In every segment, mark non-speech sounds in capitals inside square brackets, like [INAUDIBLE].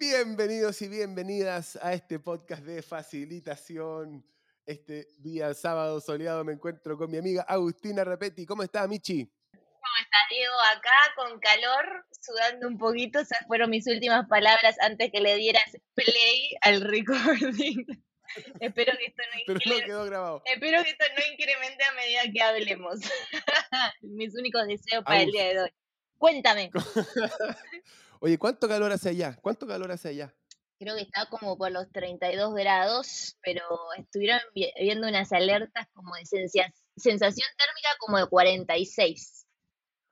Bienvenidos y bienvenidas a este podcast de facilitación. Este día sábado soleado me encuentro con mi amiga Agustina Rapetti. ¿Cómo está, Michi? ¿Cómo estás, Diego? Acá con calor, sudando un poquito. Esas fueron mis últimas palabras antes que le dieras play al recording. [LAUGHS] Espero que esto no, Pero no incremente, quedó grabado. espero que esto no incremente a medida que hablemos. [LAUGHS] mis únicos deseos para el día de hoy. Cuéntame. [LAUGHS] Oye, ¿cuánto calor hace allá? ¿Cuánto calor hace allá? Creo que está como por los 32 grados, pero estuvieron vi- viendo unas alertas como de sensación térmica como de 46.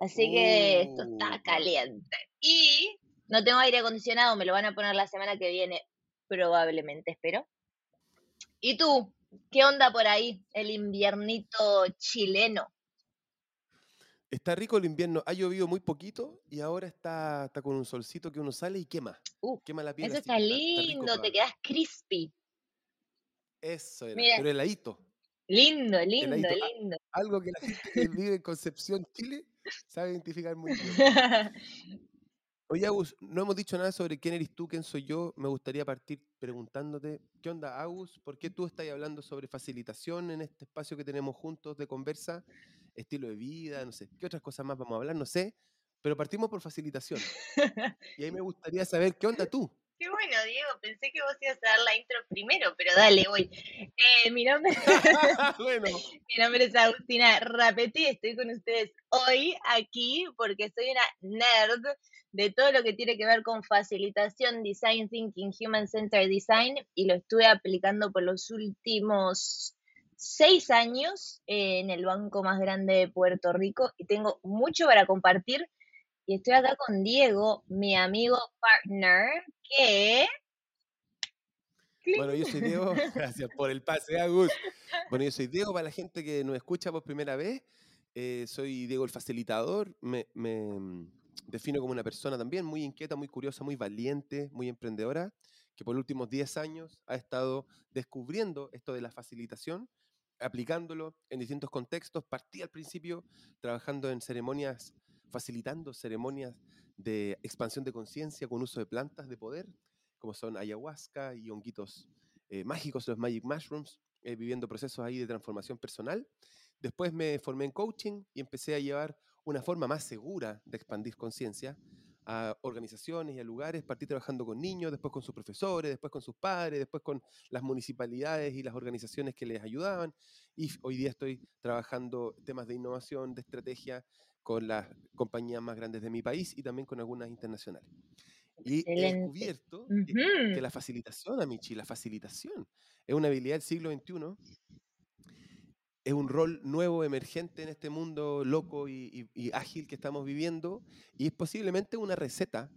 Así que esto está Uh. caliente. Y no tengo aire acondicionado, me lo van a poner la semana que viene, probablemente, espero. ¿Y tú? ¿Qué onda por ahí? El inviernito chileno. Está rico el invierno, ha llovido muy poquito y ahora está, está con un solcito que uno sale y quema. Uh, Quema la piel. Eso está lindo, te quedas crispy. Eso era, Mira. pero heladito. Lindo, lindo, Heladito. Lindo. Algo que la gente que vive en Concepción, Chile, sabe identificar muy bien. [LAUGHS] Oye, Agus, no hemos dicho nada sobre quién eres tú, quién soy yo. Me gustaría partir preguntándote, ¿qué onda, Agus? ¿Por qué tú estás hablando sobre facilitación en este espacio que tenemos juntos de conversa? Estilo de vida, no sé. ¿Qué otras cosas más vamos a hablar? No sé. Pero partimos por facilitación. Y ahí me [LAUGHS] gustaría saber, ¿qué onda tú? Qué bueno, Diego. Pensé que vos ibas a dar la intro primero, pero dale, voy. Eh, mi, nombre, [LAUGHS] [LAUGHS] bueno, mi nombre es Agustina Rapetti. Estoy con ustedes hoy aquí porque soy una nerd de todo lo que tiene que ver con facilitación, design thinking, human centered design y lo estuve aplicando por los últimos seis años eh, en el banco más grande de Puerto Rico y tengo mucho para compartir. Y estoy acá con Diego, mi amigo partner, que bueno, yo soy Diego. [LAUGHS] Gracias por el pase, Agus. Bueno, yo soy Diego para la gente que nos escucha por primera vez. eh, soy Diego el facilitador. Me, me, mm, defino como una persona también muy inquieta, muy curiosa, muy valiente, muy emprendedora, que por los últimos 10 años ha estado descubriendo esto de la facilitación, aplicándolo en distintos contextos. Partí al principio trabajando en ceremonias, facilitando ceremonias de expansión de conciencia con uso de plantas de poder, como son ayahuasca y honguitos eh, mágicos, los magic mushrooms, eh, viviendo procesos ahí de transformación personal. Después me formé en coaching y empecé a llevar una forma más segura de expandir conciencia a organizaciones y a lugares. Partí trabajando con niños, después con sus profesores, después con sus padres, después con las municipalidades y las organizaciones que les ayudaban. Y hoy día estoy trabajando temas de innovación, de estrategia con las compañías más grandes de mi país y también con algunas internacionales. Y he Excelente. descubierto que, que Ujú. la facilitación, Amichi, la facilitación es una habilidad del siglo XXI, es un rol nuevo, emergente en este mundo loco y, y- y ágil que estamos viviendo, y es posiblemente una receta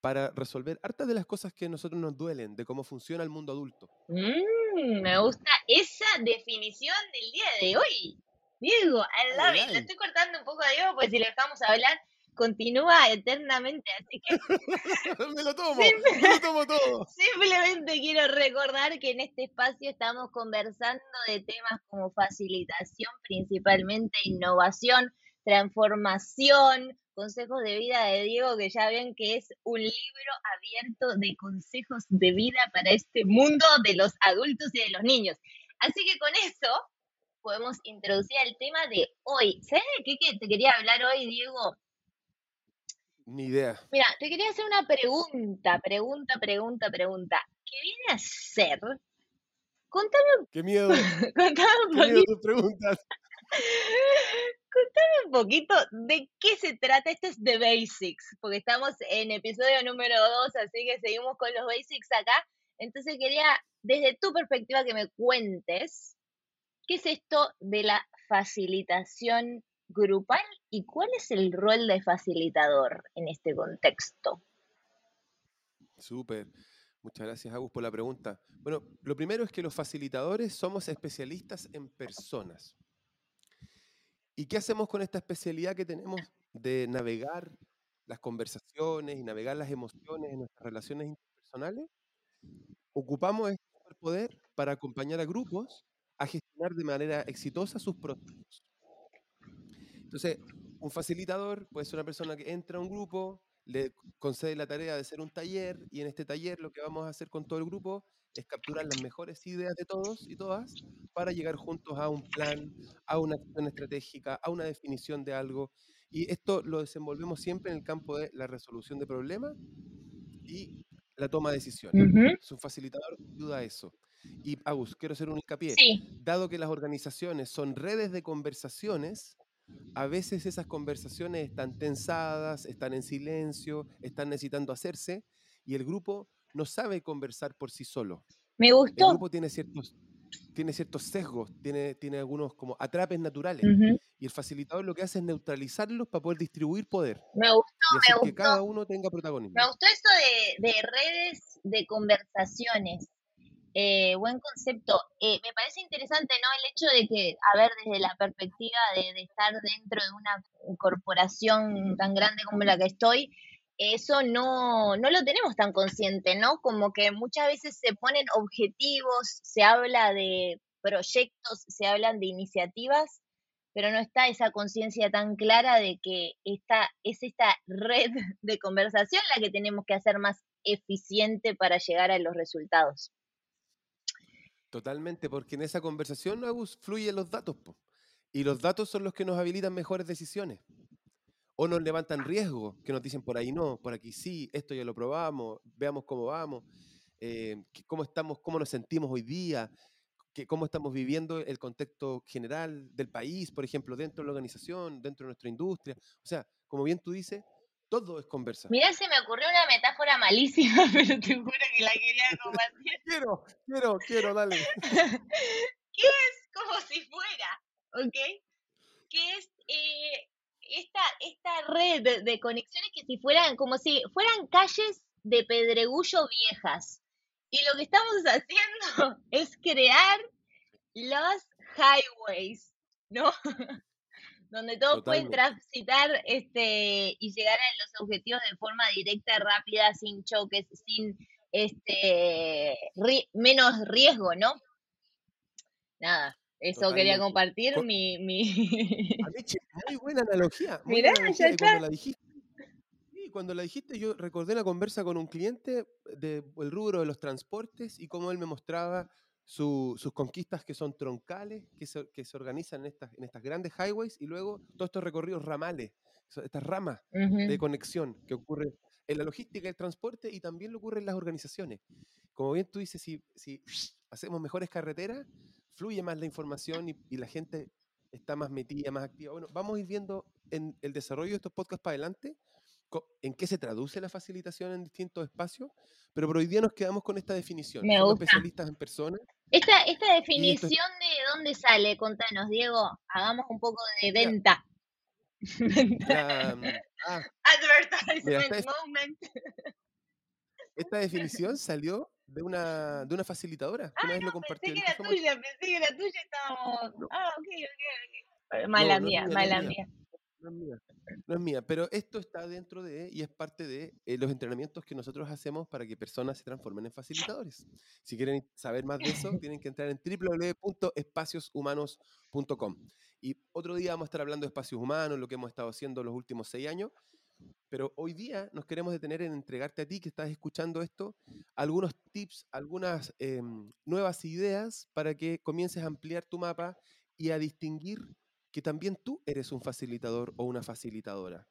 para resolver hartas de las cosas que a nosotros nos duelen, de cómo funciona el mundo adulto. Mm, me gusta esa definición del día de hoy. Diego, I love it. Le estoy cortando un poco a Diego, pues si le dejamos hablar, continúa eternamente. Así que [LAUGHS] me lo tomo, me lo tomo todo. [LAUGHS] simplemente quiero recordar que en este espacio estamos conversando de temas como facilitación, principalmente innovación, transformación, consejos de vida de Diego, que ya ven que es un libro abierto de consejos de vida para este mundo de los adultos y de los niños. Así que con eso podemos introducir al tema de hoy. ¿Sabes de qué te quería hablar hoy, Diego? Ni idea. Mira, te quería hacer una pregunta, pregunta, pregunta, pregunta. ¿Qué viene a ser? Contame, Qué miedo, [LAUGHS] contame un qué miedo poquito, tus preguntas. contame un poquito de qué se trata. Esto es The Basics, porque estamos en episodio número 2, así que seguimos con los basics acá. Entonces quería, desde tu perspectiva, que me cuentes qué es esto de la facilitación grupal y cuál es el rol de facilitador en este contexto. Súper. Muchas gracias, Agus, por la pregunta. Bueno, lo primero es que los facilitadores somos especialistas en personas. ¿Y qué hacemos con esta especialidad que tenemos de navegar las conversaciones y navegar las emociones en nuestras relaciones interpersonales? Ocupamos este poder para acompañar a grupos a gestionar de manera exitosa sus procesos. Entonces, un facilitador puede ser una persona que entra a un grupo, le concede la tarea de hacer un taller y en este taller lo que vamos a hacer con todo el grupo es capturar las mejores ideas de todos y todas para llegar juntos a un plan, a una acción estratégica, a una definición de algo. Y esto lo desenvolvemos siempre en el campo de la resolución de problemas y la toma de decisiones. Es un facilitador ayuda a eso. Y Agus, quiero hacer un hincapié. Dado que las organizaciones son redes de conversaciones, a veces esas conversaciones están tensadas, están en silencio, están necesitando hacerse y el grupo no sabe conversar por sí solo. Me gustó. El grupo tiene ciertos, tiene ciertos sesgos, tiene, tiene algunos como atrapes naturales. Y el facilitador lo que hace es neutralizarlos para poder distribuir poder. Me gustó, y hacer que cada uno tenga protagonismo. Me gustó eso de, de redes de conversaciones. Eh, buen concepto. Eh, me parece interesante, ¿no? El hecho de que, a ver, desde la perspectiva de, de, estar dentro de una corporación tan grande como la que estoy, eso no, no lo tenemos tan consciente, ¿no? Como que muchas veces se ponen objetivos, se habla de proyectos, se hablan de iniciativas, pero no está esa conciencia tan clara de que esta, es esta red de conversación la que tenemos que hacer más eficiente para llegar a los resultados. Totalmente, porque en esa conversación, Agus, fluyen los datos, y los datos son los que nos habilitan mejores decisiones o nos levantan riesgo, que nos dicen por ahí no, por aquí sí, esto ya lo probamos, veamos cómo vamos, eh, cómo estamos, cómo nos sentimos hoy día, que, cómo estamos viviendo el contexto general del país, por ejemplo, dentro de la organización, dentro de nuestra industria. O sea, como bien tú dices, todo es conversa. Mirá, se me ocurrió una metáfora malísima, [LAUGHS] pero te juro que la quería compartir. quiero, quiero, quiero, dale. [LAUGHS] ¿Qué es como si fuera? ¿Ok? ¿Qué es eh, esta, esta red de, conexiones que si fueran, como si fueran calles de pedregullo viejas. Y lo que estamos [LAUGHS] haciendo es crear los highways, ¿no? Donde todos pueden transitar este, y llegar a los objetivos de forma directa, rápida, sin choques, sin este menos riesgo, ¿no? Nada, eso quería compartir mi... mi... [LAUGHS] muy buena analogía. Muy buena analogía. Cuando la dijiste, cuando la dijiste yo recordé la conversa con un cliente del rubro de los transportes y cómo él me mostraba sus conquistas que son troncales, que se, que se organizan en estas, en estas grandes highways y luego todos estos recorridos ramales, estas ramas de conexión que ocurren en la logística del transporte y también lo ocurre en las organizaciones. Como bien tú dices, si, si hacemos mejores carreteras, fluye más la información y, la gente está más metida, más activa. Bueno, vamos a ir viendo en el desarrollo de estos podcasts para adelante en qué se traduce la facilitación en distintos espacios, pero por hoy día nos quedamos con esta definición. Me Somos especialistas en personas. Esta, esta definición de dónde sale, contanos, Diego, hagamos un poco de venta. [LAUGHS] Mm, ah, Advertisement moment. Esta definición salió de una, de una facilitadora. una vez lo compartió. Pensé que era tuya, pensé que era tuya, estábamos. Ah, ok, ok, ok. Mala mía, mala mía. No es mía. Pero esto está dentro de y es parte de eh, los entrenamientos que nosotros hacemos para que personas se transformen en facilitadores. Si quieren saber más de eso, tienen que entrar en www.espacioshumanos.com. Y otro día vamos a estar hablando de espacios humanos, lo que hemos estado haciendo los últimos seis años, pero hoy día nos queremos detener en entregarte a ti que estás escuchando esto algunos tips, algunas em, nuevas ideas para que comiences a ampliar tu mapa y a distinguir que también tú eres un facilitador o una facilitadora.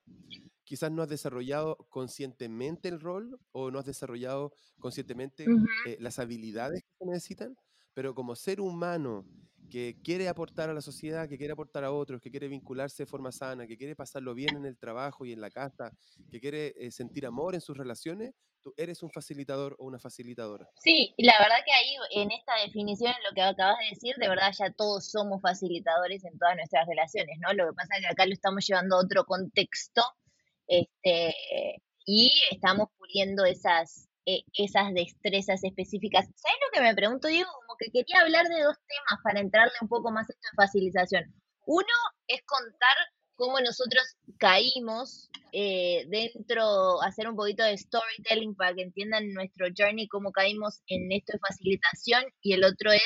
Quizás no has desarrollado conscientemente el rol o no has desarrollado conscientemente eh, las habilidades que se necesitan, pero como ser humano que quiere aportar a la sociedad, que quiere aportar a otros, que quiere vincularse de forma sana, que quiere pasarlo bien en el trabajo y en la casa, que quiere eh, sentir amor en sus relaciones, tú eres un facilitador o una facilitadora. Sí, la verdad que ahí en esta definición, lo que acabas de decir, de verdad ya todos somos facilitadores en todas nuestras relaciones, ¿no? Lo que pasa es que acá lo estamos llevando a otro contexto este, y estamos puliendo esas, eh, esas destrezas específicas. ¿Sabes lo que me pregunto, Diego? Que quería hablar de dos temas para entrarle un poco más a esto de facilitación. Uno es contar cómo nosotros caímos eh, dentro, hacer un poquito de storytelling para que entiendan nuestro journey, cómo caímos en esto de facilitación, y el otro es,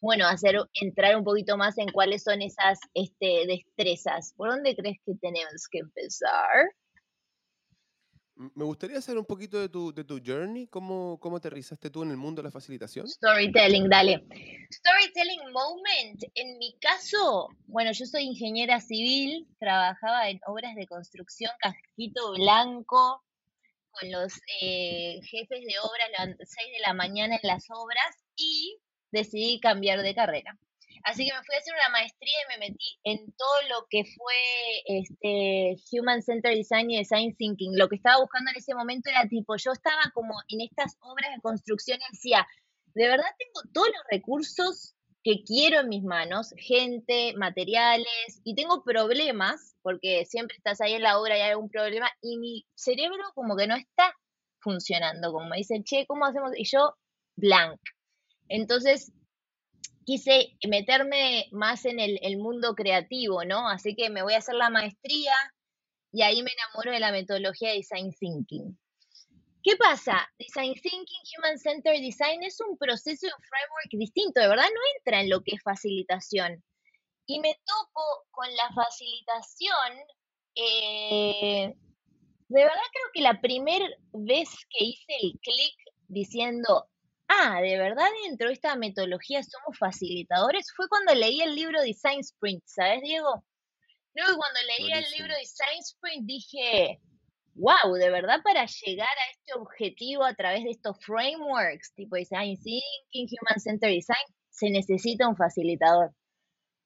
bueno, hacer entrar un poquito más en cuáles son esas este, destrezas. ¿Por dónde crees que tenemos que empezar? Me gustaría saber un poquito de tu, de tu journey, ¿Cómo, cómo aterrizaste tú en el mundo de la facilitación. Storytelling, dale. Storytelling moment. En mi caso, bueno, yo soy ingeniera civil, trabajaba en obras de construcción, casquito blanco, con los eh, jefes de obra a las 6 de la mañana en las obras y decidí cambiar de carrera. Así que me fui a hacer una maestría y me metí en todo lo que fue este Human Centered Design y Design Thinking. Lo que estaba buscando en ese momento era tipo, yo estaba como en estas obras de construcción y decía, de verdad tengo todos los recursos que quiero en mis manos, gente, materiales, y tengo problemas, porque siempre estás ahí en la obra y hay algún problema, y mi cerebro como que no está funcionando, como me dicen, che, ¿cómo hacemos? Y yo, blank. Entonces, quise meterme más en el, mundo creativo, ¿no? Así que me voy a hacer la maestría y ahí me enamoro de la metodología de Design Thinking. ¿Qué pasa? Design Thinking, Human Centered Design es un proceso y un framework distinto, de verdad no entra en lo que es facilitación. Y me topo con la facilitación, eh, de verdad creo que la primera vez que hice el clic diciendo, ah, de verdad dentro de esta metodología somos facilitadores, fue cuando leí el libro Design Sprint, ¿sabes, Diego? Luego cuando leí el libro Design Sprint dije, wow, de verdad para llegar a este objetivo a través de estos frameworks, tipo Design Thinking, Human Centered Design, se necesita un facilitador.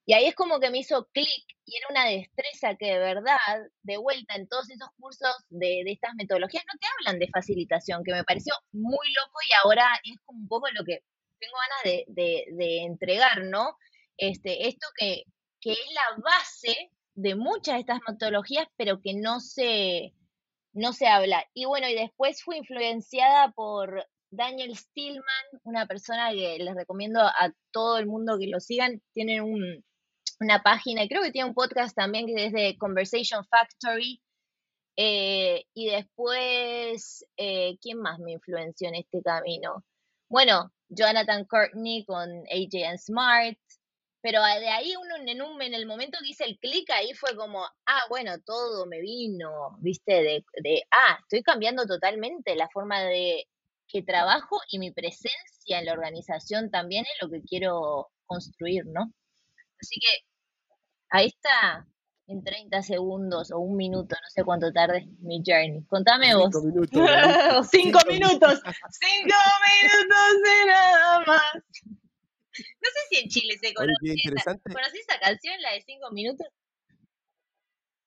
Y ahí es como que me hizo clic y era una destreza que de verdad, de vuelta en todos esos cursos de, estas metodologías, no te hablan de facilitación, que me pareció muy loco y ahora es como un poco lo que tengo ganas de, entregar, ¿no? Este, esto que, que es la base de muchas de estas metodologías, pero que no se, no se habla. Y bueno, y después fui influenciada por Daniel Stillman, una persona que les recomiendo a todo el mundo que lo sigan. Tienen un, una página, creo que tiene un podcast también que es de Conversation Factory. Eh, y después, eh, ¿quién más me influenció en este camino? Bueno, Jonathan Courtney con AJ and Smart, pero de ahí uno en, un, en el momento que hice el clic, ahí fue como, ah, bueno, todo me vino, viste, de, de, ah, estoy cambiando totalmente la forma de que trabajo y mi presencia en la organización también es lo que quiero construir, ¿no? Así que ahí está en 30 segundos o un minuto, no sé cuánto tarde mi journey. Contame vos. [LAUGHS] Cinco minutos. cinco, minutos. cinco minutos de nada más. No sé si en Chile se conoce. ¿Conocí esa canción, la de cinco minutos?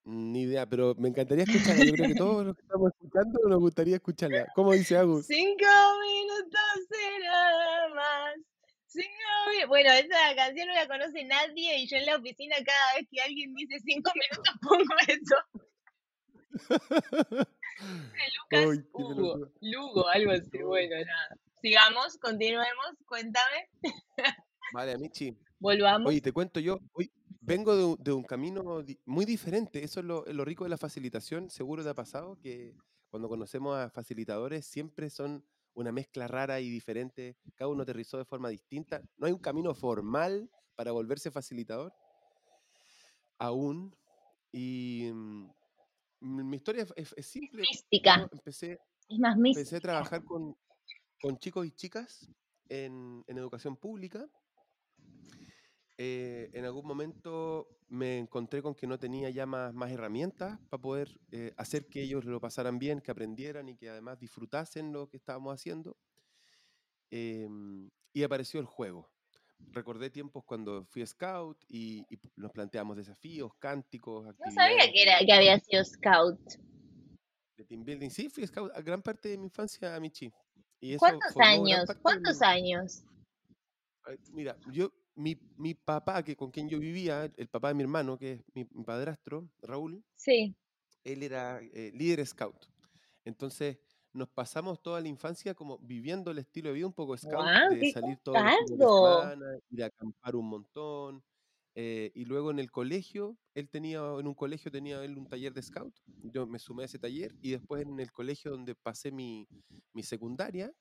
Ni idea, pero me encantaría escucharla. Yo creo que todos los que estamos escuchando nos gustaría escucharla. ¿Cómo dice Agus? Cinco minutos de nada más. Sí, bueno, esa canción no la conoce nadie y yo en la oficina cada vez que alguien dice cinco minutos [LAUGHS] pongo eso. [LAUGHS] Lucas Hugo, Lugo, algo así, bueno, nada. Sigamos, continuemos, cuéntame. Vale, Amichi. Volvamos. Oye, te cuento yo, hoy vengo de, un camino muy diferente, eso es lo, es lo rico de la facilitación, seguro te ha pasado que cuando conocemos a facilitadores siempre son una mezcla rara y diferente, cada uno aterrizó de forma distinta. No hay un camino formal para volverse facilitador aún. Y mm, mi historia es, simple. Mística. Empecé, es más mística. empecé a trabajar con, chicos y chicas en, en educación pública eh, en algún momento me encontré con que no tenía ya más, más herramientas para poder eh, hacer que ellos lo pasaran bien, que aprendieran y que además disfrutasen lo que estábamos haciendo. Em, y apareció el juego. Recordé tiempos cuando fui scout y, nos planteamos desafíos, cánticos. No sabía que, era, que había sido scout. De team building, sí, fui scout a gran parte de mi infancia a Michi. Y ¿Cuántos años? ¿Cuántos años? Mira, yo mi, mi, papá, que con quien yo vivía, el papá de mi hermano, que es mi, padrastro, Raúl, sí. él era eh, líder scout. Entonces nos pasamos toda la infancia como viviendo el estilo de vida un poco scout, de salir todos los semana, ir a acampar un montón. Eh, y luego en el colegio, él tenía, en un colegio tenía él un taller de scout. Yo me sumé a ese taller y después en el colegio donde pasé mi, mi secundaria,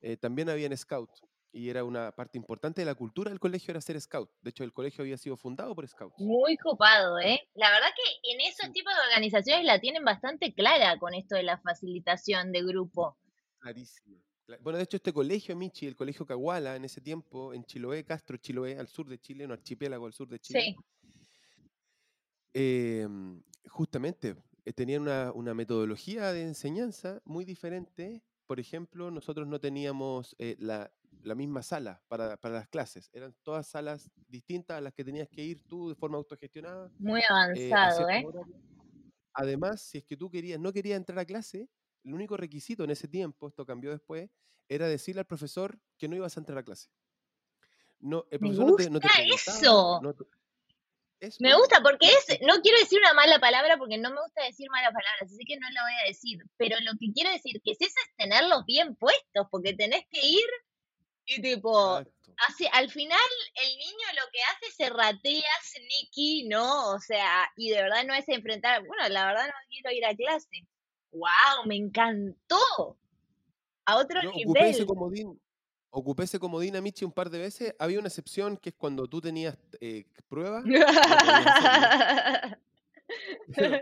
eh, también había en scout. Y era una parte importante de la cultura del colegio era ser scout. De hecho, el colegio había sido fundado por scouts. Muy copado, ¿eh? La verdad que en esos tipos de organizaciones la tienen bastante clara con esto de la facilitación de grupo. Clarísimo. Bueno, de hecho, este colegio, Michi, el colegio Caguala, en ese tiempo, en Chiloé, Castro, Chiloé, al sur de Chile, un archipiélago al sur de Chile. Sí. Em, justamente, eh, tenían una, metodología de enseñanza muy diferente. Por ejemplo, nosotros no teníamos eh, la, misma sala para, las clases. Eran todas salas distintas a las que tenías que ir tú de forma autogestionada. Muy eh, avanzado, ¿eh? Además, si es que tú querías, no querías entrar a clase, el único requisito en ese tiempo, esto cambió después, era decirle al profesor que no ibas a entrar a clase. No, el profesor no te, no eso. Me gusta porque es, no quiero decir una mala palabra porque no me gusta decir malas palabras, así que no lo voy a decir, pero lo que quiero decir que es eso es tenerlos bien puestos, porque tenés que ir y tipo, hace, al final el niño lo que hace se ratea, sneaky, ¿no? O sea, y de verdad no es enfrentar, bueno, la verdad no quiero ir a clase. ¡Wow! Me encantó. A otro nivel. Ocupé ese comodín, ocupé ese comodín a Michi un par de veces. Había una excepción que es cuando tú tenías eh, pruebas. [LAUGHS] pero,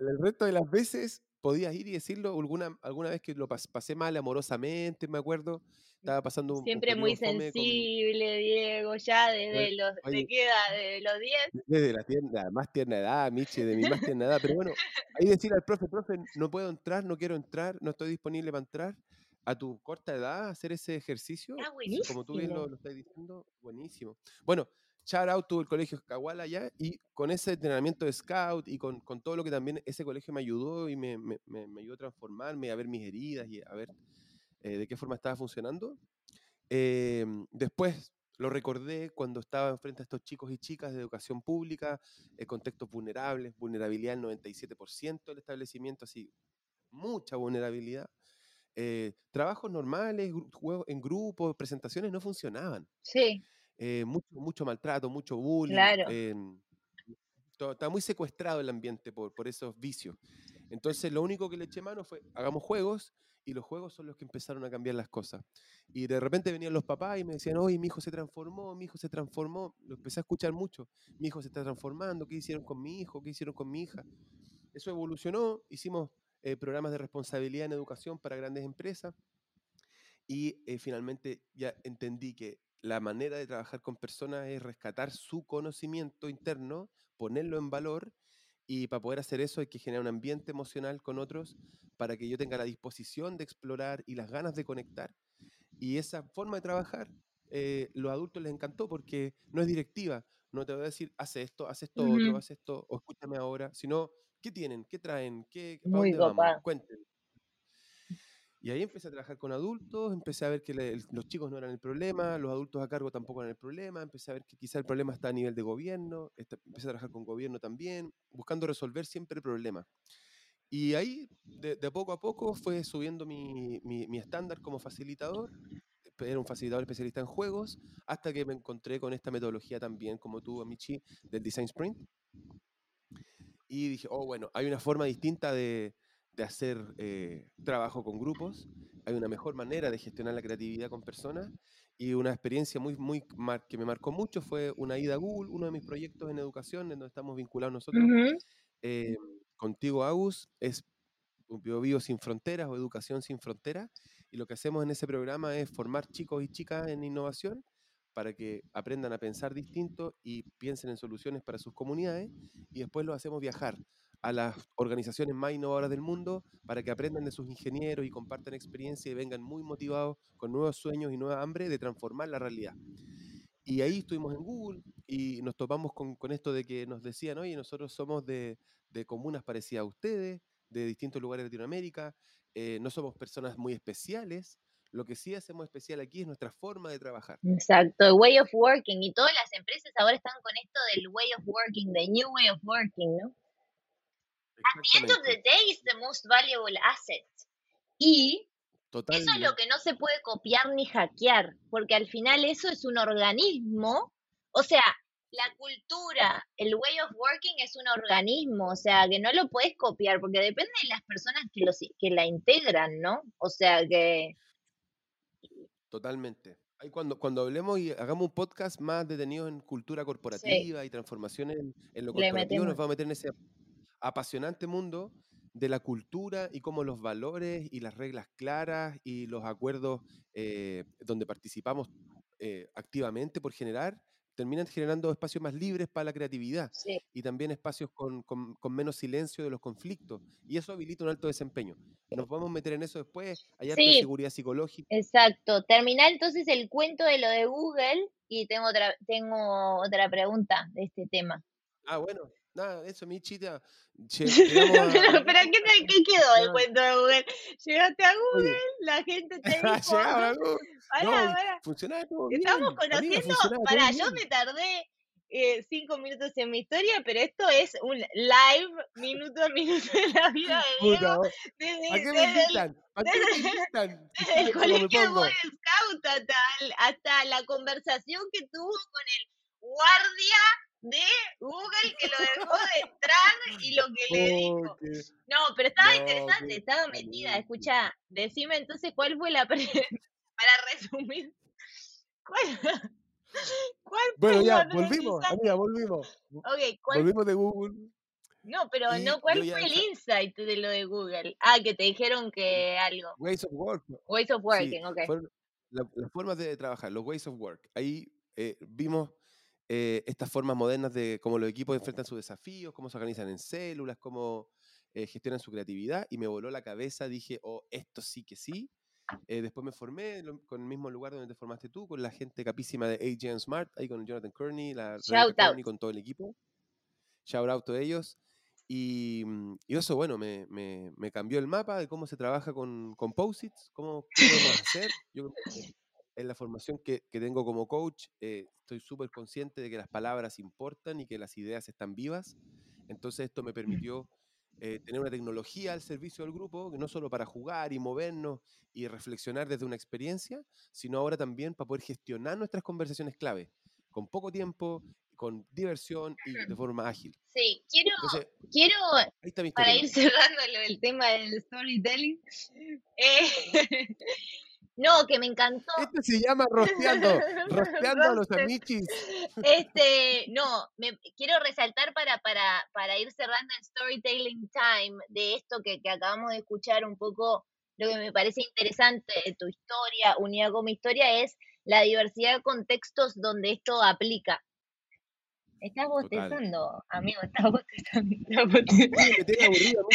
el resto de las veces podías ir y decirlo alguna, alguna vez que lo pasé mal amorosamente, me acuerdo. Estaba pasando un Siempre muy sensible, Diego, ya desde los, ¿de qué edad? ¿De los 10? Desde la tienda, más tierna edad, Michi, de mi más tierna edad. Pero bueno, [LAUGHS] ahí decir al profe, profe, no puedo entrar, no quiero entrar, no estoy disponible para entrar. A tu corta edad, hacer ese ejercicio, ah, como tú bien lo, lo estás diciendo, buenísimo. Bueno, shout out tuvo el colegio Caguala allá y con ese entrenamiento de scout y con, con, todo lo que también ese colegio me ayudó y me, me, me, ayudó a transformarme, a ver mis heridas y a ver eh, de qué forma estaba funcionando. Em, después lo recordé cuando estaba frente a estos chicos y chicas de educación pública, eh, contextos vulnerables, vulnerabilidad del 97% del establecimiento, así, mucha vulnerabilidad. Eh, trabajos normales, juegos en grupo, presentaciones no funcionaban. Sí. mucho, mucho maltrato, mucho bullying. Claro. Em, estaba muy secuestrado el ambiente por, por esos vicios. Entonces, lo único que le eché mano fue, hagamos juegos, y los juegos son los que empezaron a cambiar las cosas. Y de repente venían los papás y me decían, oye, mi hijo se transformó, mi hijo se transformó. Lo empecé a escuchar mucho. Mi hijo se está transformando, ¿qué hicieron con mi hijo? ¿Qué hicieron con mi hija? Eso evolucionó, hicimos eh, programas de responsabilidad en educación para grandes empresas y eh, finalmente ya entendí que la manera de trabajar con personas es rescatar su conocimiento interno, ponerlo en valor y para poder hacer eso hay que generar un ambiente emocional con otros para que yo tenga la disposición de explorar y las ganas de conectar. Y esa forma de trabajar, eh, los adultos les encantó porque no es directiva. No te voy a decir, haz esto, haz esto otro, haz esto, o escúchame ahora, sino, ¿qué tienen? ¿Qué traen? ¿Qué, Muy dónde Cuenten. Y ahí empecé a trabajar con adultos, empecé a ver que los chicos no eran el problema, los adultos a cargo tampoco eran el problema, empecé a ver que quizá el problema está a nivel de gobierno, empecé a trabajar con gobierno también, buscando resolver siempre problemas. Y ahí, de, poco a poco, fue subiendo mi, mi, estándar como facilitador, era un facilitador especialista en juegos, hasta que me encontré con esta metodología también, como tú, Michi, del Design Sprint. Y dije, oh, bueno, hay una forma distinta de, de hacer eh, trabajo con grupos, hay una mejor manera de gestionar la creatividad con personas y una experiencia muy, muy que me marcó mucho fue una ida a Google, uno de mis proyectos en educación, en donde estamos vinculados nosotros. Eh, contigo, Agus, es Bio Sin Fronteras o Educación Sin Fronteras, y lo que hacemos en ese programa es formar chicos y chicas en innovación para que aprendan a pensar distinto y piensen en soluciones para sus comunidades, y después los hacemos viajar a las organizaciones más innovadoras del mundo para que aprendan de sus ingenieros y compartan experiencia y vengan muy motivados con nuevos sueños y nueva hambre de transformar la realidad. Y ahí estuvimos en Google y nos topamos con, con esto de que nos decían, oye, nosotros somos de, de comunas parecidas a ustedes, de distintos lugares de Latinoamérica, eh, no somos personas muy especiales, lo que sí hacemos especial aquí es nuestra forma de trabajar. Exacto, el way of working. Y todas las empresas ahora están con esto del way of working, the new way of working, ¿no? At the end of the day, it's the most valuable asset. Y eso es lo que no se puede copiar ni hackear, porque al final eso es un organismo, o sea, la cultura, el way of working es un organismo, o sea, que no lo puedes copiar, porque depende de las personas que, los, que la integran, ¿no? O sea, que... Totalmente. Ahí cuando, cuando hablemos y hagamos un podcast más detenido en cultura corporativa y transformaciones en, lo corporativo, nos vamos a meter en ese apasionante mundo de la cultura y cómo los valores y las reglas claras y los acuerdos eh, donde participamos eh, activamente por generar terminan generando espacios más libres para la creatividad y también espacios con, menos silencio de los conflictos. Y eso habilita un alto desempeño. Nos vamos a meter en eso después, hay sí, seguridad psicológica. Exacto. Termina entonces el cuento de lo de Google y tengo otra, tengo otra pregunta de este tema. Ah, bueno. Nada, eso, mi chita. [LAUGHS] pero, ¿qué, ¿qué, quedó el cuento de Google? Llegaste a Google, la gente [LAUGHS] te dijo. Llegaba a Google. no, funcionaba todo bien. Estamos conociendo. para, yo me tardé eh, cinco minutos en mi historia, pero esto es un live minuto a minuto de la vida de Diego. Desde, ¿A qué me invitan? ¿A qué me invitan? Desde el [LAUGHS] colegio de Boy Scout hasta, hasta la conversación que tuvo con el guardia de Google que lo dejó de entrar y lo que le dijo. [LAUGHS] No, pero estaba interesante, estaba metida. Escucha, decime entonces cuál fue la [LAUGHS] para resumir. ¿Cuál? ¿Cuál bueno, ya, volvimos, amiga, volvimos. Okay, Volvimos de Google. No, pero no, ¿cuál fue el insight de lo de Google? Ah, que te dijeron que algo. Ways of work. Ways of working, ok. las formas de trabajar, los ways of work. Ahí eh, vimos eh, estas formas modernas de cómo los equipos enfrentan sus desafíos, cómo se organizan en células, cómo eh, gestionan su creatividad, y me voló la cabeza, dije, oh, esto sí que sí. Eh, después me formé con el mismo lugar donde te formaste tú, con la gente capísima de AGN Smart, ahí con Jonathan Kearney, la Kearney, con todo el equipo. Shout out a ellos. Y, mm, y, eso, bueno, me, me, me, cambió el mapa de cómo se trabaja con, con post-its, cómo podemos hacer. Yo en la formación que, tengo como coach, eh, estoy súper consciente de que las palabras importan y que las ideas están vivas. Entonces esto me permitió eh, tener una tecnología al servicio del grupo, no solo para jugar y movernos y reflexionar desde una experiencia, sino ahora también para poder gestionar nuestras conversaciones clave, con poco tiempo, con diversión y de [LAUGHS] forma ágil. Sí, quiero, quiero para ir [LAUGHS] cerrando el tema del storytelling, eh, [LAUGHS] No, que me encantó. Este se llama rosteando, [LAUGHS] rosteando a los amichis. Este, no, me, quiero resaltar para, para, para ir cerrando el storytelling time de esto que, que acabamos de escuchar un poco, lo que me parece interesante de tu historia, unida con mi historia, es la diversidad de contextos donde esto aplica. Estás bostezando, amigo, estás bostezando. [LAUGHS] [LAUGHS] te, aburrido,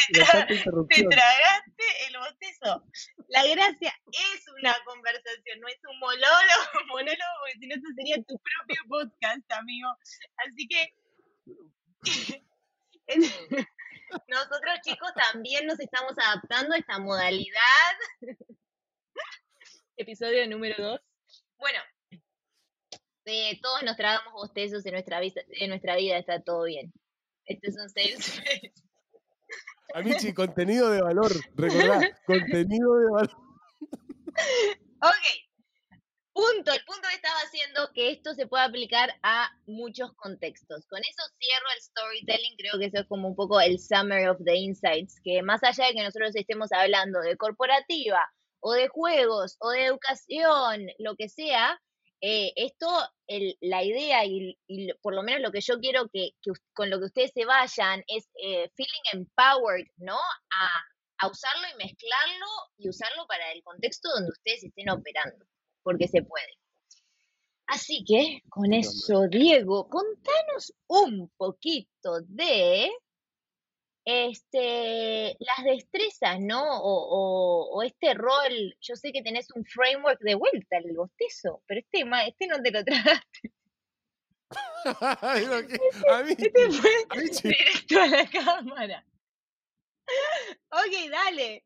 te tragaste el bostezo. La gracia es una conversación, no es un monólogo, [LAUGHS] monólogo, porque si no, esto sería tu propio podcast, amigo. Así que. Nosotros, chicos, también nos estamos adaptando a esta modalidad. Episodio número 2. Bueno, todos nos tragamos bostezos en nuestra, vida, en nuestra vida, está todo bien. Este es un [LAUGHS] sales Amici, contenido de valor, recordá, [LAUGHS] contenido de valor. Ok, punto, el punto que estaba haciendo que esto se puede aplicar a muchos contextos. Con eso cierro el storytelling, creo que eso es como un poco el summary of the insights, que más allá de que nosotros estemos hablando de corporativa o de juegos o de educación, lo que sea, eh, esto, la idea y, por lo menos lo que yo quiero que, con lo que ustedes se vayan es eh, feeling empowered, ¿no? A, usarlo y mezclarlo y usarlo para el contexto donde ustedes estén operando, porque se puede. Así que, con eso, Diego, contanos un poquito de este, las destrezas, ¿no? O, este rol, yo sé que tenés un framework de vuelta, el bostezo, pero este, este no te lo tragaste. [LAUGHS] a mí, este fue directo a la cámara. ok, dale.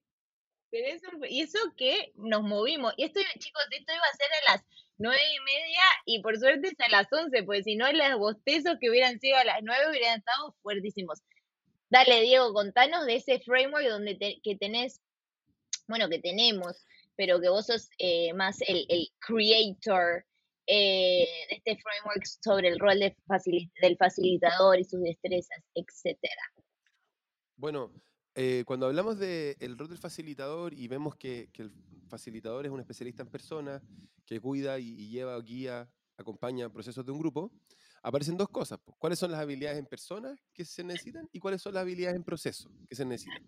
y eso que nos movimos. Y esto, chicos, esto iba a ser a las nueve y media y por suerte es a las once, porque si no, los bostezos que hubieran sido a las nueve hubieran estado fuertísimos. Dale, Diego, contanos de ese framework donde que tenés, bueno, que tenemos, pero que vos sos eh, más el, creator eh, de este framework sobre el rol del facilitador y sus destrezas, etcétera. Bueno, eh, cuando hablamos del rol del facilitador y vemos que, el facilitador es un especialista en personas que cuida y, lleva, guía, acompaña procesos de un grupo, aparecen dos cosas. ¿Cuáles son las habilidades en personas que se necesitan y cuáles son las habilidades en proceso que se necesitan?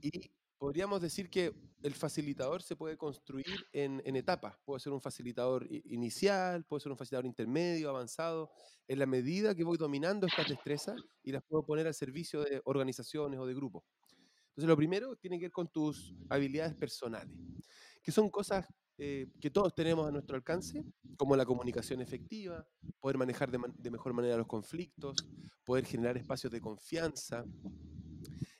Y podríamos decir que el facilitador se puede construir en, etapas. Puede ser un facilitador inicial, puede ser un facilitador intermedio, avanzado, en la medida que voy dominando estas destrezas y las puedo poner al servicio de organizaciones o de grupos. Entonces, lo primero tiene que ver con tus habilidades personales, que son cosas eh, que todos tenemos a nuestro alcance, como la comunicación efectiva, poder manejar de mejor manera los conflictos, poder generar espacios de confianza,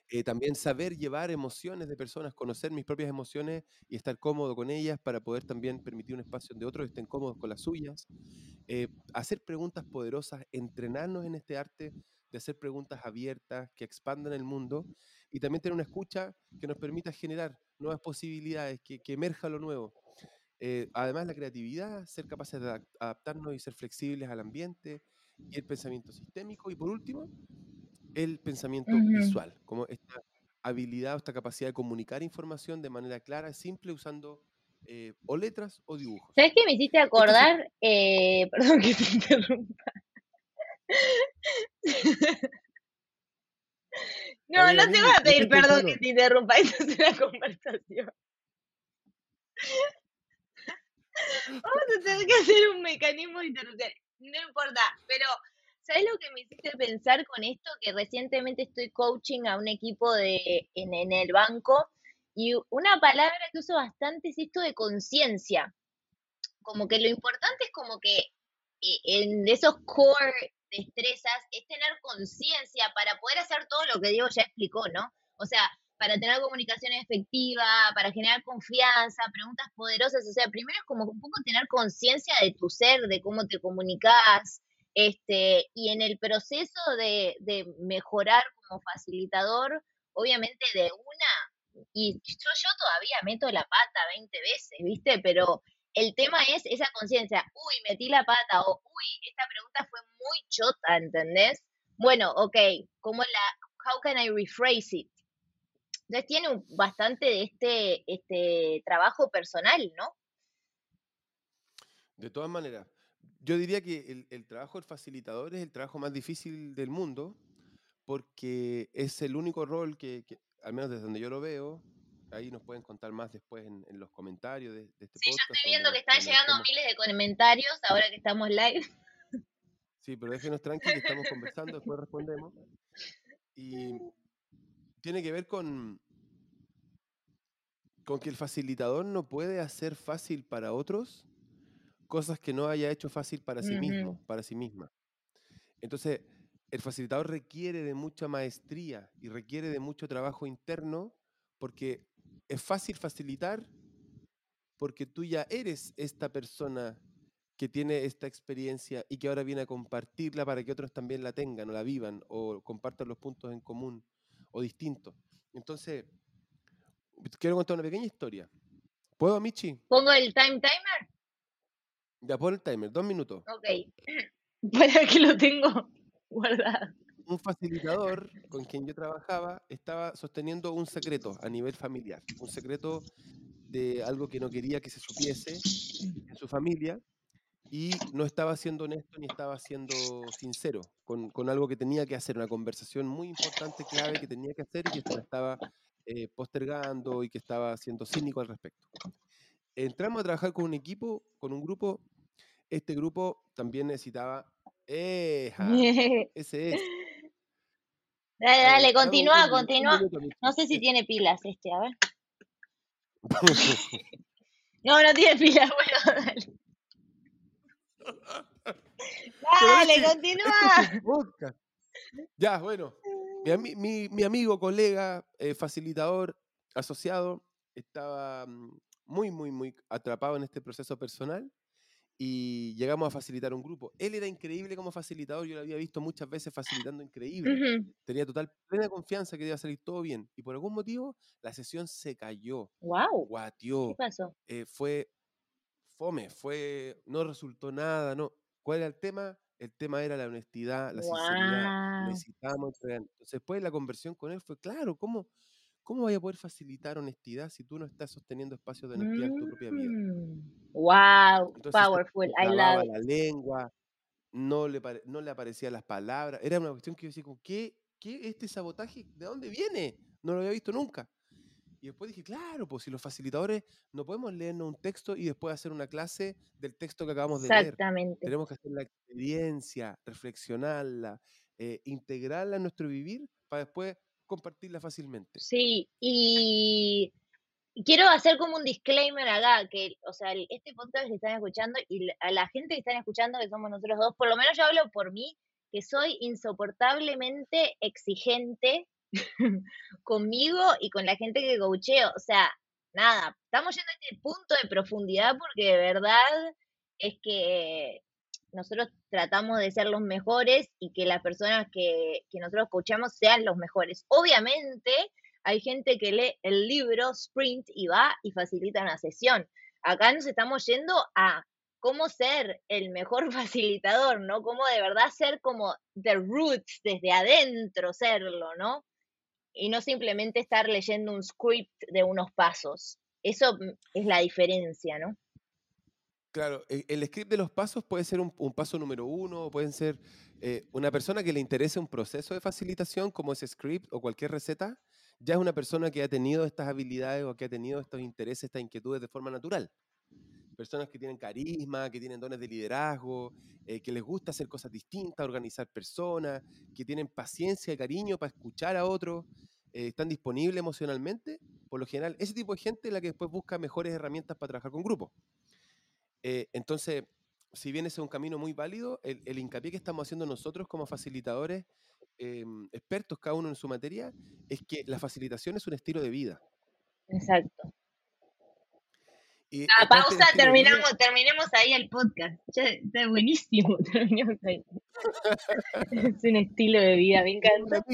eh, también saber llevar emociones de personas, conocer mis propias emociones y estar cómodo con ellas para poder también permitir un espacio donde otros estén cómodos con las suyas. Eh, hacer preguntas poderosas, entrenarnos en este arte de hacer preguntas abiertas que expandan el mundo y también tener una escucha que nos permita generar nuevas posibilidades, que, emerja lo nuevo. Eh, además, la creatividad, ser capaces de adaptarnos y ser flexibles al ambiente y el pensamiento sistémico. Y por último, el pensamiento visual, como esta habilidad o esta capacidad de comunicar información de manera clara, simple, usando eh, o letras o dibujos. ¿Sabes qué me hiciste acordar? Eh, [LAUGHS] perdón que te interrumpa. [LAUGHS] no, no te voy a pedir perdón que te interrumpa, [LAUGHS] esto es una conversación. Vamos a tener que hacer un mecanismo de interrupción. No importa, pero ¿Sabes lo que me hiciste pensar con esto? Que recientemente estoy coaching a un equipo de, en, el banco y una palabra que uso bastante es esto de conciencia. Como que lo importante es como que eh, en esos core destrezas es tener conciencia para poder hacer todo lo que Diego ya explicó, ¿no? O sea, para tener comunicación efectiva, para generar confianza, preguntas poderosas. O sea, primero es como un poco tener conciencia de tu ser, de cómo te comunicas, este, y en el proceso de, mejorar como facilitador, obviamente de una, y yo, yo todavía meto la pata 20 veces, ¿viste? Pero el tema es esa conciencia, uy, metí la pata, o uy, esta pregunta fue muy chota, ¿entendés? Bueno, ok, ¿cómo la, how can I rephrase it? Entonces tiene bastante de este, este trabajo personal, ¿no? De todas maneras, yo diría que el, trabajo del facilitador es el trabajo más difícil del mundo porque es el único rol que, al menos desde donde yo lo veo, ahí nos pueden contar más después en, los comentarios de, este podcast. Sí, yo estoy viendo que están llegando miles de comentarios ahora que estamos live. Sí, pero déjenos tranquilos, estamos conversando, después respondemos. Y tiene que ver con, con que el facilitador no puede hacer fácil para otros cosas que no haya hecho fácil para sí mismo, para sí misma. Entonces, el facilitador requiere de mucha maestría y requiere de mucho trabajo interno porque es fácil facilitar porque tú ya eres esta persona que tiene esta experiencia y que ahora viene a compartirla para que otros también la tengan o la vivan o compartan los puntos en común o distintos. Entonces, quiero contar una pequeña historia. ¿Puedo, Michi? ¿Pongo el time timer? Ya pon el timer, dos minutos. Ok. [LAUGHS] Para que lo tengo guardado. Un facilitador con quien yo trabajaba estaba sosteniendo un secreto a nivel familiar. Un secreto de algo que no quería que se supiese en su familia y no estaba siendo honesto ni estaba siendo sincero con, con, algo que tenía que hacer, una conversación muy importante, clave que tenía que hacer y que estaba eh, postergando y que estaba siendo cínico al respecto. Entramos a trabajar con un equipo, con un grupo este grupo también necesitaba. ¡Eja! [LAUGHS] Ese es. Dale, dale, continúa, continúa. No sé si tiene pilas este, a ver. [LAUGHS] no, no tiene pilas, [LAUGHS] bueno, dale. Dale, continúa. ya, bueno. Mi, mi, amigo, colega, eh, facilitador, asociado, estaba mm, muy, muy, muy atrapado en este proceso personal y llegamos a facilitar un grupo. Él era increíble como facilitador, yo lo había visto muchas veces facilitando increíble. Tenía total plena confianza que iba a salir todo bien. Y por algún motivo la sesión se cayó. ¡Wow! Guateó. ¿Qué pasó? Eh, fue fome, fue, no resultó nada, no. ¿Cuál era el tema? el tema era la honestidad, la sinceridad. Necesitábamos entregar. Entonces, después la conversión con él fue, claro, ¿cómo, ¿cómo voy a poder facilitar honestidad si tú no estás sosteniendo espacios de honestidad en tu propia vida? Wow, mm, powerful, I love la lengua, no le, no le aparecían las palabras. Era una cuestión que yo decía, ¿qué, ¿qué este sabotaje? ¿De dónde viene? No lo había visto nunca. Y después dije, claro, pues si los facilitadores no podemos leernos un texto y después hacer una clase del texto que acabamos de leer. Exactamente. Tenemos que hacer la experiencia, reflexionarla, eh, integrarla en nuestro vivir para después compartirla fácilmente. Sí, y quiero hacer como un disclaimer acá, que, o sea, este podcast que están escuchando y a la gente que están escuchando, que somos nosotros dos, por lo menos yo hablo por mí, que soy insoportablemente exigente [LAUGHS] conmigo y con la gente que coacheo. O sea, nada, estamos yendo a este punto de profundidad porque de verdad es que nosotros tratamos de ser los mejores y que las personas que, que nosotros coachamos sean los mejores. Obviamente, hay gente que lee el libro Sprint y va y facilita una sesión. Acá nos estamos yendo a cómo ser el mejor [LAUGHS] facilitador, ¿no? Cómo de verdad ser como the roots, desde adentro serlo, ¿no? Y no simplemente estar leyendo un script de unos pasos. Eso mm, es la diferencia, ¿no? Claro, e, el script de los pasos puede ser un, paso número uno, pueden ser eh, una persona que le interese un proceso de facilitación como ese script o cualquier receta, ya es una persona que ha tenido estas habilidades o que ha tenido estos intereses, estas inquietudes de forma natural personas que tienen carisma, que tienen dones de liderazgo, eh, que les gusta hacer cosas distintas, organizar personas, que tienen paciencia y cariño para escuchar a otros, eh, están disponibles emocionalmente, por lo general, ese tipo de gente es la que después busca mejores herramientas para trabajar con grupos. Eh, entonces, si bien ese es un camino muy válido, el, el hincapié que estamos haciendo nosotros como facilitadores, expertos cada uno en su materia, es que la facilitación es un estilo de vida. Exacto. Ah, pausa, terminamos, terminemos ahí el podcast. Ya, está buenísimo, [LAUGHS] es un estilo de vida, me encanta.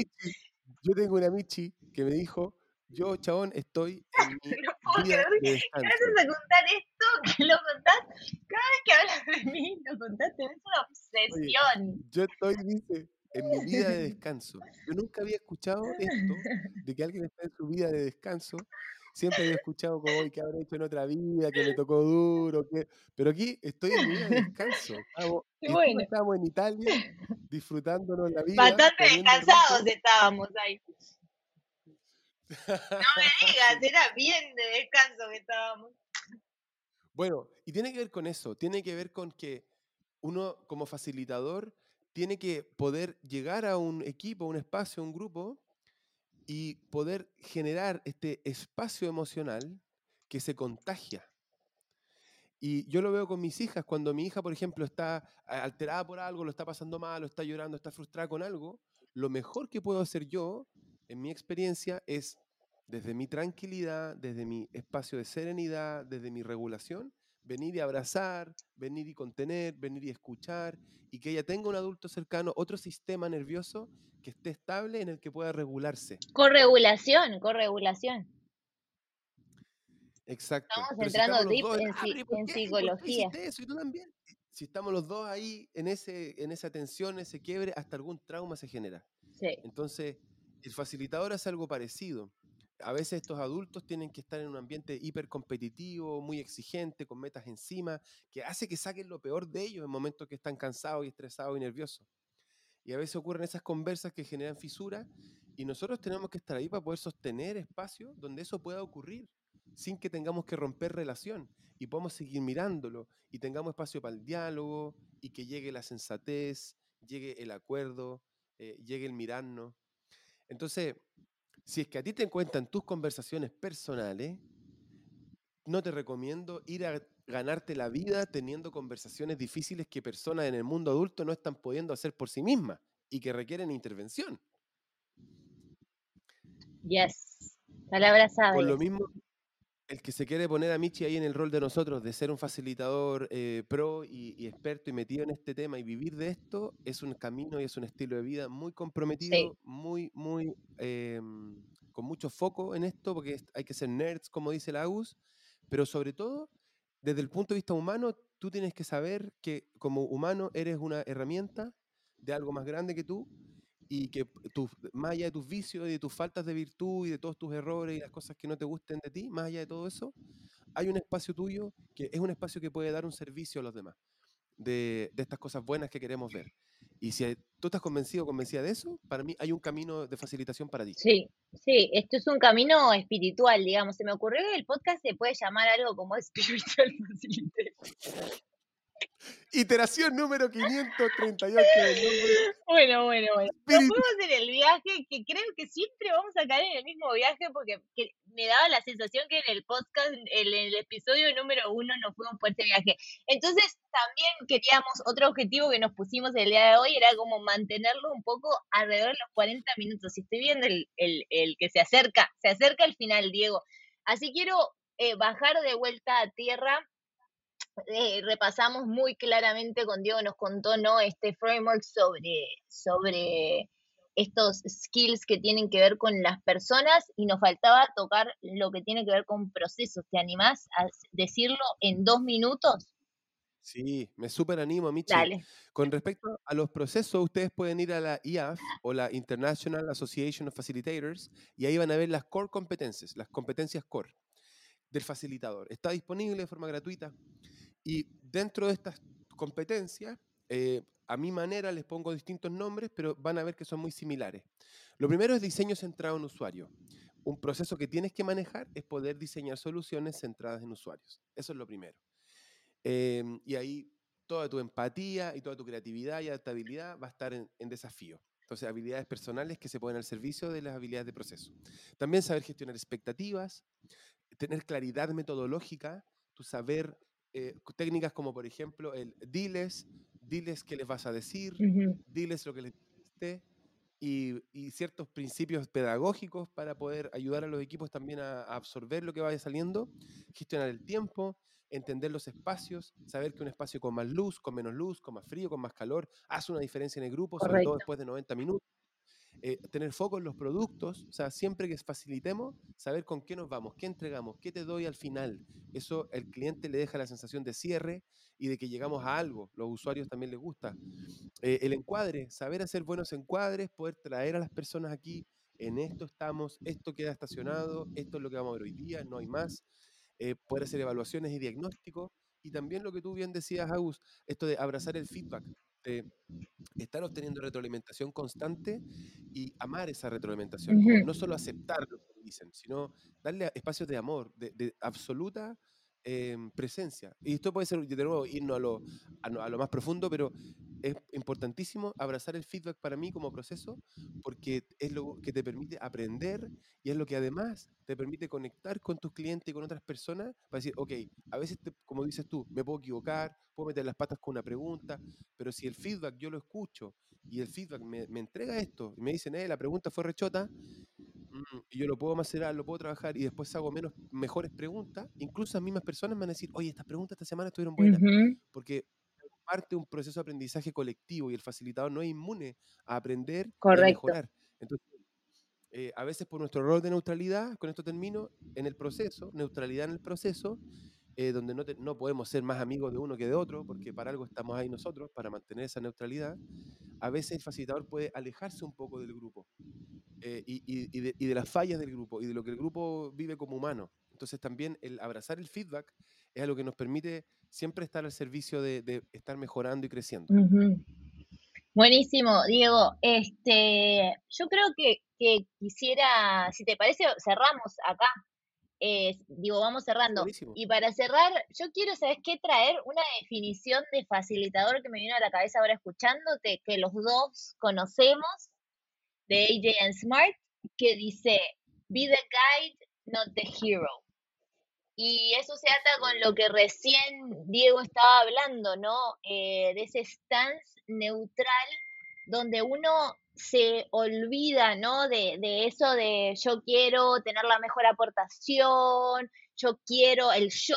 Yo tengo una Michi que me dijo, yo, chabón, estoy en [LAUGHS] mi vida de descanso. Gracias a contar esto, [LAUGHS] que lo contás, cada vez que hablas de mí, lo contaste, es una obsesión. yo estoy, dice, en mi vida de descanso. Yo nunca había escuchado esto, de que alguien está en su vida de descanso, siempre había escuchado como hoy que habré hecho en otra vida, que me tocó duro, que... pero aquí estoy en mi vida de descanso. Estábamos, en Italia [LAUGHS] disfrutándonos la vida. Bastante descansados estábamos ahí. [LAUGHS] No me digas, era bien de descanso que estábamos. Bueno, y tiene que ver con eso, tiene que ver con que uno como facilitador tiene que poder llegar a un equipo, un espacio, un grupo y poder generar este espacio emocional que se contagia. Y yo lo veo con mis hijas, cuando mi hija, por ejemplo, está alterada por algo, lo está pasando mal, lo está llorando, está frustrada con algo, lo mejor que puedo hacer yo, en mi experiencia, es desde mi tranquilidad, desde mi espacio de serenidad, desde mi regulación, venir y abrazar, venir y contener, venir y escuchar, y que ella tenga un adulto cercano, otro sistema nervioso que esté estable en el que pueda regularse. Corregulación, corregulación. Exacto. Estamos entrando deep en, psicología. Si estamos los dos ahí en, ese, en esa tensión, ese quiebre, hasta algún trauma se genera. Sí. Entonces, el facilitador hace algo parecido a veces estos adultos tienen que estar en un ambiente hipercompetitivo, muy exigente, con metas encima, que hace que saquen lo peor de ellos en momentos que están cansados y estresados y nerviosos. Y a veces ocurren esas conversas que generan fisuras y nosotros tenemos que estar ahí para poder sostener espacios donde eso pueda ocurrir, sin que tengamos que romper relación y podamos seguir mirándolo y tengamos espacio para el diálogo y que llegue la sensatez, llegue el acuerdo, eh, llegue el mirarnos. Entonces, si es que a ti te encuentran tus conversaciones personales, no te recomiendo ir a ganarte la vida teniendo conversaciones difíciles que personas en el mundo adulto no están pudiendo hacer por sí mismas y que requieren intervención. Yes. Palabra sabe. Por lo mismo, el que se quiere poner a Michi ahí en el rol de nosotros, de ser un facilitador eh, pro y, experto y metido en este tema y vivir de esto, es un camino y es un estilo de vida muy comprometido, muy, muy, em, con mucho foco en esto, porque hay que ser nerds, como dice la pero sobre todo desde el punto de vista humano, tú tienes que saber que como humano eres una herramienta de algo más grande que tú y que tu, más allá de tus vicios y de tus faltas de virtud y de todos tus errores y las cosas que no te gusten de ti, más allá de todo eso, hay un espacio tuyo que es un espacio que puede dar un servicio a los demás, de, de estas cosas buenas que queremos ver. Y si tú estás convencido o convencida de eso, para mí hay un camino de facilitación para ti. Sí, sí, esto es un camino espiritual, digamos. Se me ocurrió que el podcast se puede llamar algo como [LAUGHS] Spiritual Facilitator. Iteración número 538 [LAUGHS] Bueno, bueno, bueno. Nos fuimos en el viaje que creo que siempre vamos a caer en el mismo viaje porque me daba la sensación que en el podcast, en el, episodio número uno, nos fuimos por ese viaje. Entonces, también queríamos, otro objetivo que nos pusimos el día de hoy era como mantenerlo un poco alrededor de los 40 minutos. Y estoy viendo el, el, el que se acerca, se acerca el final, Diego. Así quiero eh, bajar de vuelta a tierra eh, repasamos muy claramente con Diego, nos contó ¿no? este framework sobre, sobre estos skills que tienen que ver con las personas y nos faltaba tocar lo que tiene que ver con procesos. ¿Te animás a decirlo en dos minutos? Sí, me súper animo, Michi. Con respecto a los procesos, ustedes pueden ir a la IAF o la International Association of Facilitators y ahí van a ver las core competencias, las competencias core del facilitador. Está disponible de forma gratuita. Y dentro de estas competencias, eh, a mi manera les pongo distintos nombres, pero van a ver que son muy similares. Lo primero es diseño centrado en usuario. Un proceso que tienes que manejar es poder diseñar soluciones centradas en usuarios. Eso es lo primero. Em, y ahí toda tu empatía y toda tu creatividad y adaptabilidad va a estar en, en, desafío. Entonces, habilidades personales que se ponen al servicio de las habilidades de proceso. También saber gestionar expectativas, tener claridad metodológica, tu saber eh, técnicas como por ejemplo el diles, diles qué les vas a decir, diles lo que les dijiste y, y, ciertos principios pedagógicos para poder ayudar a los equipos también a, absorber lo que vaya saliendo, gestionar el tiempo, entender los espacios, saber que un espacio con más luz, con menos luz, con más frío, con más calor, hace una diferencia en el grupo, sobre todo después de 90 minutos. Eh, tener foco en los productos, o sea, siempre que facilitemos, saber con qué nos vamos, qué entregamos, qué te doy al final. Eso el cliente le deja la sensación de cierre y de que llegamos a algo. Los usuarios también les gusta. Eh, el encuadre, saber hacer buenos encuadres, poder traer a las personas aquí. En esto estamos, esto queda estacionado, esto es lo que vamos a ver hoy día, no hay más. Eh, poder hacer evaluaciones y diagnósticos. Y también lo que tú bien decías, Agus, esto de abrazar el feedback de estar obteniendo retroalimentación constante y amar esa retroalimentación. No solo aceptar lo que dicen, sino darle espacios de amor, de, de absoluta Em, presencia. Y esto puede ser, de nuevo, irnos a lo, a, lo más profundo, pero es importantísimo abrazar el feedback para mí como proceso, porque es lo que te permite aprender y es lo que además te permite conectar con tus clientes y con otras personas para decir, ok, a veces, como dices tú, me puedo equivocar, puedo meter las patas con una pregunta, pero si el feedback yo lo escucho y el feedback me, me entrega esto y me dicen, eh, la pregunta fue rechota, Mm, y yo lo puedo macerar, lo puedo trabajar y después hago menos, mejores preguntas, incluso las mismas personas me van a decir, oye, estas preguntas esta semana estuvieron buenas, porque parte de un proceso de aprendizaje colectivo y el facilitador no es inmune a aprender y a mejorar. Entonces, eh, a veces por nuestro rol de neutralidad, con esto termino, en el proceso, neutralidad en el proceso, eh, donde no, no podemos ser más amigos de uno que de otro, porque para algo estamos ahí nosotros, para mantener esa neutralidad, a veces el facilitador puede alejarse un poco del grupo eh, y, de, las fallas del grupo y de lo que el grupo vive como humano. Entonces también el abrazar el feedback es algo que nos permite siempre estar al servicio de, estar mejorando y creciendo. Buenísimo, Diego. Este, yo creo que, quisiera, si te parece, cerramos acá. digo, vamos cerrando. Y para cerrar, yo quiero, ¿sabes qué? Traer una definición de facilitador que me vino a la cabeza ahora escuchándote, que los dos conocemos, de AJ and Smart que dice, be the guide, not the hero. Y eso se ata con lo que recién Diego estaba hablando, ¿no? Eh, de ese stance neutral donde uno se olvida, ¿no? De, de, eso de yo quiero tener la mejor aportación, yo quiero el yo,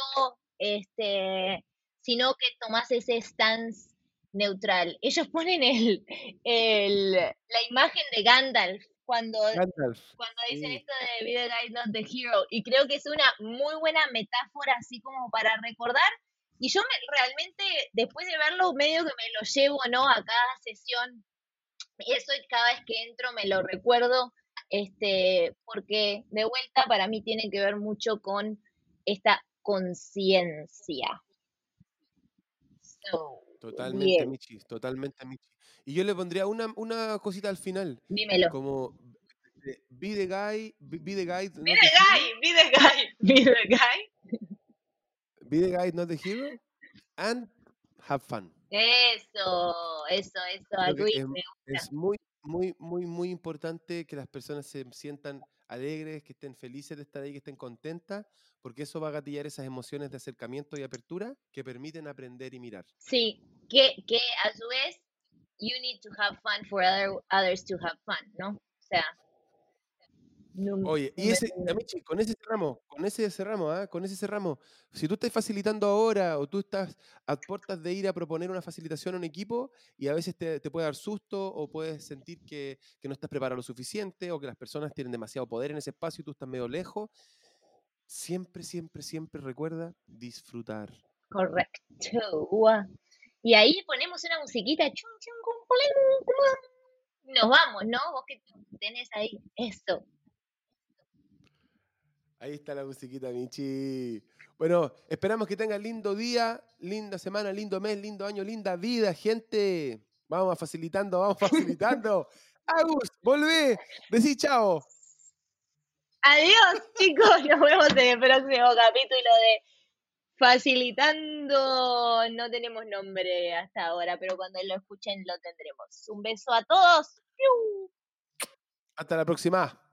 este, sino que tomas ese stance neutral. Ellos ponen el, el, la imagen de Gandalf cuando, cuando dicen esto de Be the not the hero. Y creo que es una muy buena metáfora así como para recordar. Y yo me, realmente, después de verlo, medio que me lo llevo, ¿no? A cada sesión. Eso cada vez que entro me lo recuerdo, este, porque de vuelta para mí tiene que ver mucho con esta conciencia. totalmente, Michi, totalmente, Michi. Y yo le pondría una, una cosita al final. Dímelo. Como be the guy, be, the guy. Be the guy, [LAUGHS] be the guy, be the guy. Be the guy, not the hero. And have fun. Eso, eso, eso. es muy, muy, muy, muy importante que las personas se sientan alegres, que estén felices de estar ahí, que estén contentas, porque eso va a gatillar esas emociones de acercamiento y apertura que permiten aprender y mirar. Sí, que, que a su vez you need to have fun for other, others to have fun, ¿no? O sea. Oye, y ese, Amici, con ese cerramos, con ese cerramos, ¿ah? con ese cerramos. Si tú estás facilitando ahora o tú estás a puertas de ir a proponer una facilitación a un equipo y a veces te, te puede dar susto o puedes sentir que, que, no estás preparado lo suficiente o que las personas tienen demasiado poder en ese espacio y tú estás medio lejos, siempre, siempre, siempre recuerda disfrutar. Correcto. Y ahí ponemos una musiquita, chum, nos vamos, ¿no? Vos que tenés ahí, eso. Ahí está la musiquita, Michi. Bueno, esperamos que tengan lindo día, linda semana, lindo mes, lindo año, linda vida, gente. Vamos facilitando, vamos facilitando. [LAUGHS] Agus, volvé, decí chao. Adiós, chicos, nos vemos en el próximo capítulo de Facilitando, no tenemos nombre hasta ahora, pero cuando lo escuchen lo tendremos. Un beso a todos. Hasta la próxima.